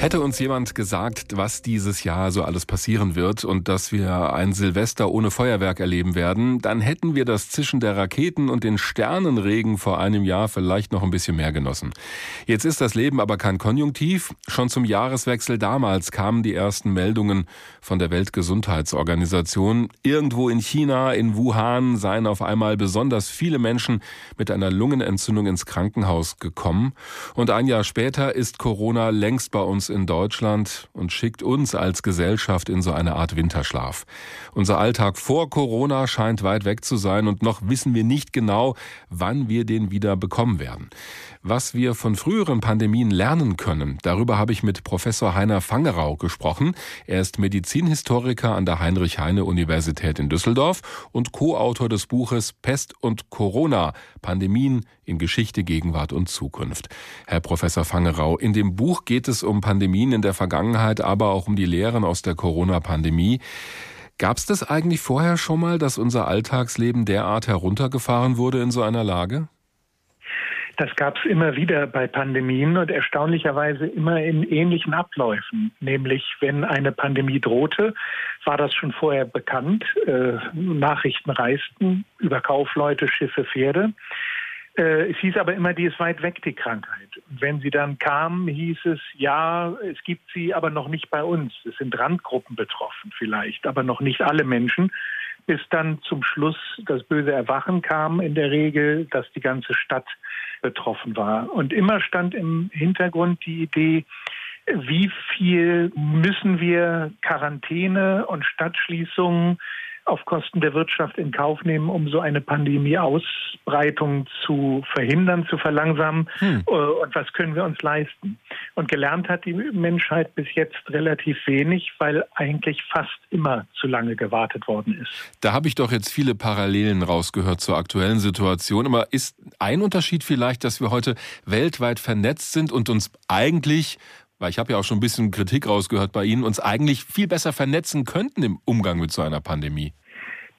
Hätte uns jemand gesagt, was dieses Jahr so alles passieren wird und dass wir ein Silvester ohne Feuerwerk erleben werden, dann hätten wir das Zischen der Raketen und den Sternenregen vor einem Jahr vielleicht noch ein bisschen mehr genossen. Jetzt ist das Leben aber kein Konjunktiv. Schon zum Jahreswechsel damals kamen die ersten Meldungen von der Weltgesundheitsorganisation. Irgendwo in China, in Wuhan, seien auf einmal besonders viele Menschen mit einer Lungenentzündung ins Krankenhaus gekommen. Und ein Jahr später ist Corona längst bei uns in Deutschland und schickt uns als Gesellschaft in so eine Art Winterschlaf. Unser Alltag vor Corona scheint weit weg zu sein und noch wissen wir nicht genau, wann wir den wieder bekommen werden. Was wir von früheren Pandemien lernen können, darüber habe ich mit Professor Heiner Fangerau gesprochen. Er ist Medizinhistoriker an der Heinrich-Heine-Universität in Düsseldorf und Co-Autor des Buches Pest und Corona, Pandemien in Geschichte, Gegenwart und Zukunft. Herr Professor Fangerau, in dem Buch geht es um Pandemien in der Vergangenheit, aber auch um die Lehren aus der Corona-Pandemie. Gab es das eigentlich vorher schon mal, dass unser Alltagsleben derart heruntergefahren wurde in so einer Lage? Das gab es immer wieder bei Pandemien und erstaunlicherweise immer in ähnlichen Abläufen. Nämlich, wenn eine Pandemie drohte, war das schon vorher bekannt. Äh, Nachrichten reisten über Kaufleute, Schiffe, Pferde. Äh, es hieß aber immer, die ist weit weg, die Krankheit. Wenn sie dann kam, hieß es, ja, es gibt sie, aber noch nicht bei uns. Es sind Randgruppen betroffen vielleicht, aber noch nicht alle Menschen bis dann zum Schluss das böse Erwachen kam in der Regel, dass die ganze Stadt betroffen war. Und immer stand im Hintergrund die Idee, wie viel müssen wir Quarantäne und Stadtschließungen auf Kosten der Wirtschaft in Kauf nehmen, um so eine Pandemie-Ausbreitung zu verhindern, zu verlangsamen? Hm. Äh, und was können wir uns leisten? Und gelernt hat die Menschheit bis jetzt relativ wenig, weil eigentlich fast immer zu lange gewartet worden ist. Da habe ich doch jetzt viele Parallelen rausgehört zur aktuellen Situation. Aber ist ein Unterschied vielleicht, dass wir heute weltweit vernetzt sind und uns eigentlich weil ich habe ja auch schon ein bisschen Kritik rausgehört bei Ihnen, uns eigentlich viel besser vernetzen könnten im Umgang mit so einer Pandemie.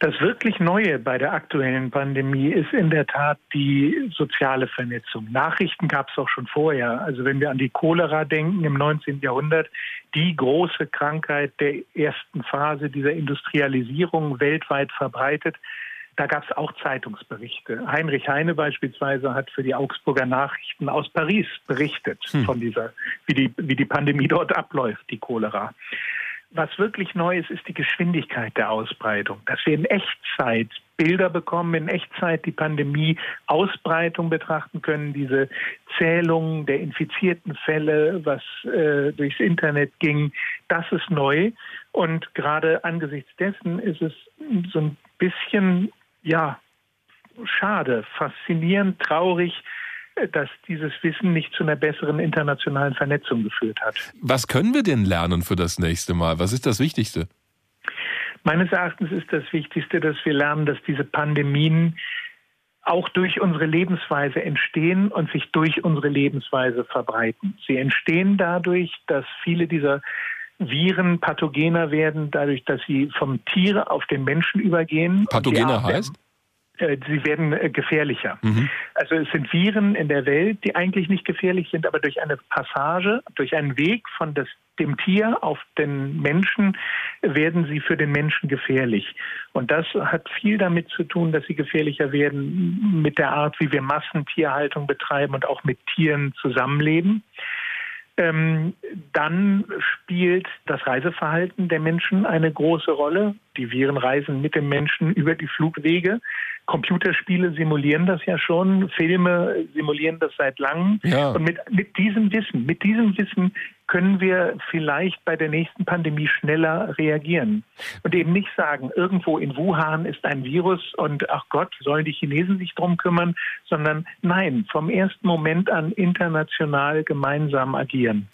Das wirklich Neue bei der aktuellen Pandemie ist in der Tat die soziale Vernetzung. Nachrichten gab es auch schon vorher. Also wenn wir an die Cholera denken im 19. Jahrhundert, die große Krankheit der ersten Phase dieser Industrialisierung weltweit verbreitet, da gab es auch Zeitungsberichte. Heinrich Heine beispielsweise hat für die Augsburger Nachrichten aus Paris berichtet hm. von dieser, wie die, wie die Pandemie dort abläuft, die Cholera. Was wirklich neu ist, ist die Geschwindigkeit der Ausbreitung, dass wir in Echtzeit Bilder bekommen, in Echtzeit die Pandemie-Ausbreitung betrachten können, diese Zählungen der infizierten Fälle, was äh, durchs Internet ging, das ist neu. Und gerade angesichts dessen ist es so ein bisschen ja, schade, faszinierend, traurig, äh, dass dieses Wissen nicht zu einer besseren internationalen Vernetzung geführt hat. Was können wir denn lernen für das nächste Mal? Was ist das Wichtigste? Meines Erachtens ist das Wichtigste, dass wir lernen, dass diese Pandemien auch durch unsere Lebensweise entstehen und sich durch unsere Lebensweise verbreiten. Sie entstehen dadurch, dass viele dieser Viren pathogener werden, dadurch, dass sie vom Tier auf den Menschen übergehen. Pathogener heißt? Äh, sie werden äh, gefährlicher. Mhm. Also es sind Viren in der Welt, die eigentlich nicht gefährlich sind, aber durch eine Passage, durch einen Weg von das, dem Tier auf den Menschen werden sie für den Menschen gefährlich. Und das hat viel damit zu tun, dass sie gefährlicher werden mit der Art, wie wir Massentierhaltung betreiben und auch mit Tieren zusammenleben. Ähm, dann spielt das Reiseverhalten der Menschen eine große Rolle. Die Viren reisen mit dem Menschen über die Flugwege. Computerspiele simulieren das ja schon, Filme simulieren das seit langem. Ja. Und mit, mit diesem Wissen, mit diesem Wissen können wir vielleicht bei der nächsten Pandemie schneller reagieren. Und eben nicht sagen, irgendwo in Wuhan ist ein Virus und ach Gott, sollen die Chinesen sich drum kümmern, sondern nein, vom ersten Moment an international gemeinsam agieren.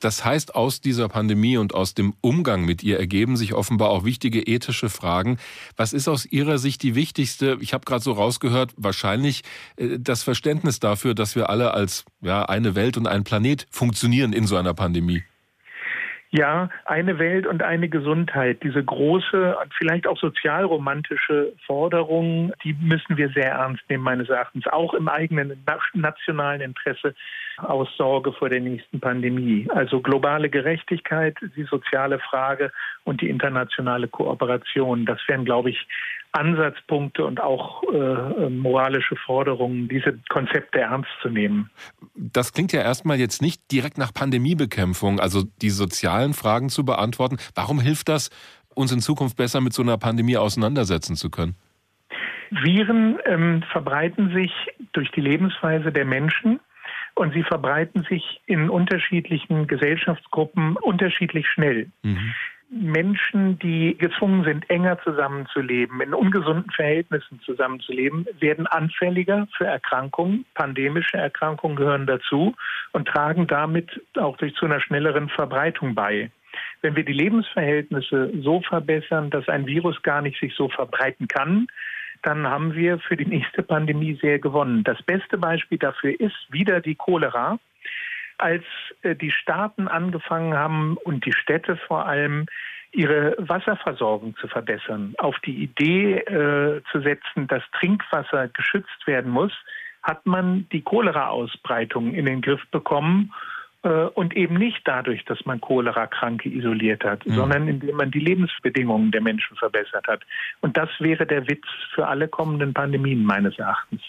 Das heißt, aus dieser Pandemie und aus dem Umgang mit ihr ergeben sich offenbar auch wichtige ethische Fragen. Was ist aus Ihrer Sicht die wichtigste? Ich habe gerade so rausgehört, wahrscheinlich äh, das Verständnis dafür, dass wir alle als ja, eine Welt und ein Planet funktionieren in so einer Pandemie. Ja, eine Welt und eine Gesundheit. Diese große, vielleicht auch sozialromantische Forderung, die müssen wir sehr ernst nehmen, meines Erachtens, auch im eigenen nationalen Interesse. aus Sorge vor der nächsten Pandemie. Also globale Gerechtigkeit, die soziale Frage und die internationale Kooperation. Das wären, glaube ich, Ansatzpunkte und auch äh, moralische Forderungen, diese Konzepte ernst zu nehmen. Das klingt ja erstmal jetzt nicht direkt nach Pandemiebekämpfung, also die sozialen Fragen zu beantworten. Warum hilft das, uns in Zukunft besser mit so einer Pandemie auseinandersetzen zu können? Viren ähm, verbreiten sich durch die Lebensweise der Menschen und sie verbreiten sich in unterschiedlichen Gesellschaftsgruppen unterschiedlich schnell. Mhm. Menschen, die gezwungen sind, enger zusammenzuleben, in ungesunden Verhältnissen zusammenzuleben, werden anfälliger für Erkrankungen. Pandemische Erkrankungen gehören dazu und tragen damit auch durch zu einer schnelleren Verbreitung bei. Wenn wir die Lebensverhältnisse so verbessern, dass ein Virus gar nicht sich so verbreiten kann, dann haben wir für die nächste Pandemie sehr gewonnen. Das beste Beispiel dafür ist wieder die Cholera. Als äh, die Staaten angefangen haben und die Städte vor allem ihre Wasserversorgung zu verbessern, auf die Idee äh, zu setzen, dass Trinkwasser geschützt werden muss, hat man die Cholera-Ausbreitung in den Griff bekommen äh, und eben nicht dadurch, dass man Cholera-Kranke isoliert hat, mhm. sondern indem man die Lebensbedingungen der Menschen verbessert hat. Und das wäre der Witz für alle kommenden Pandemien meines Erachtens.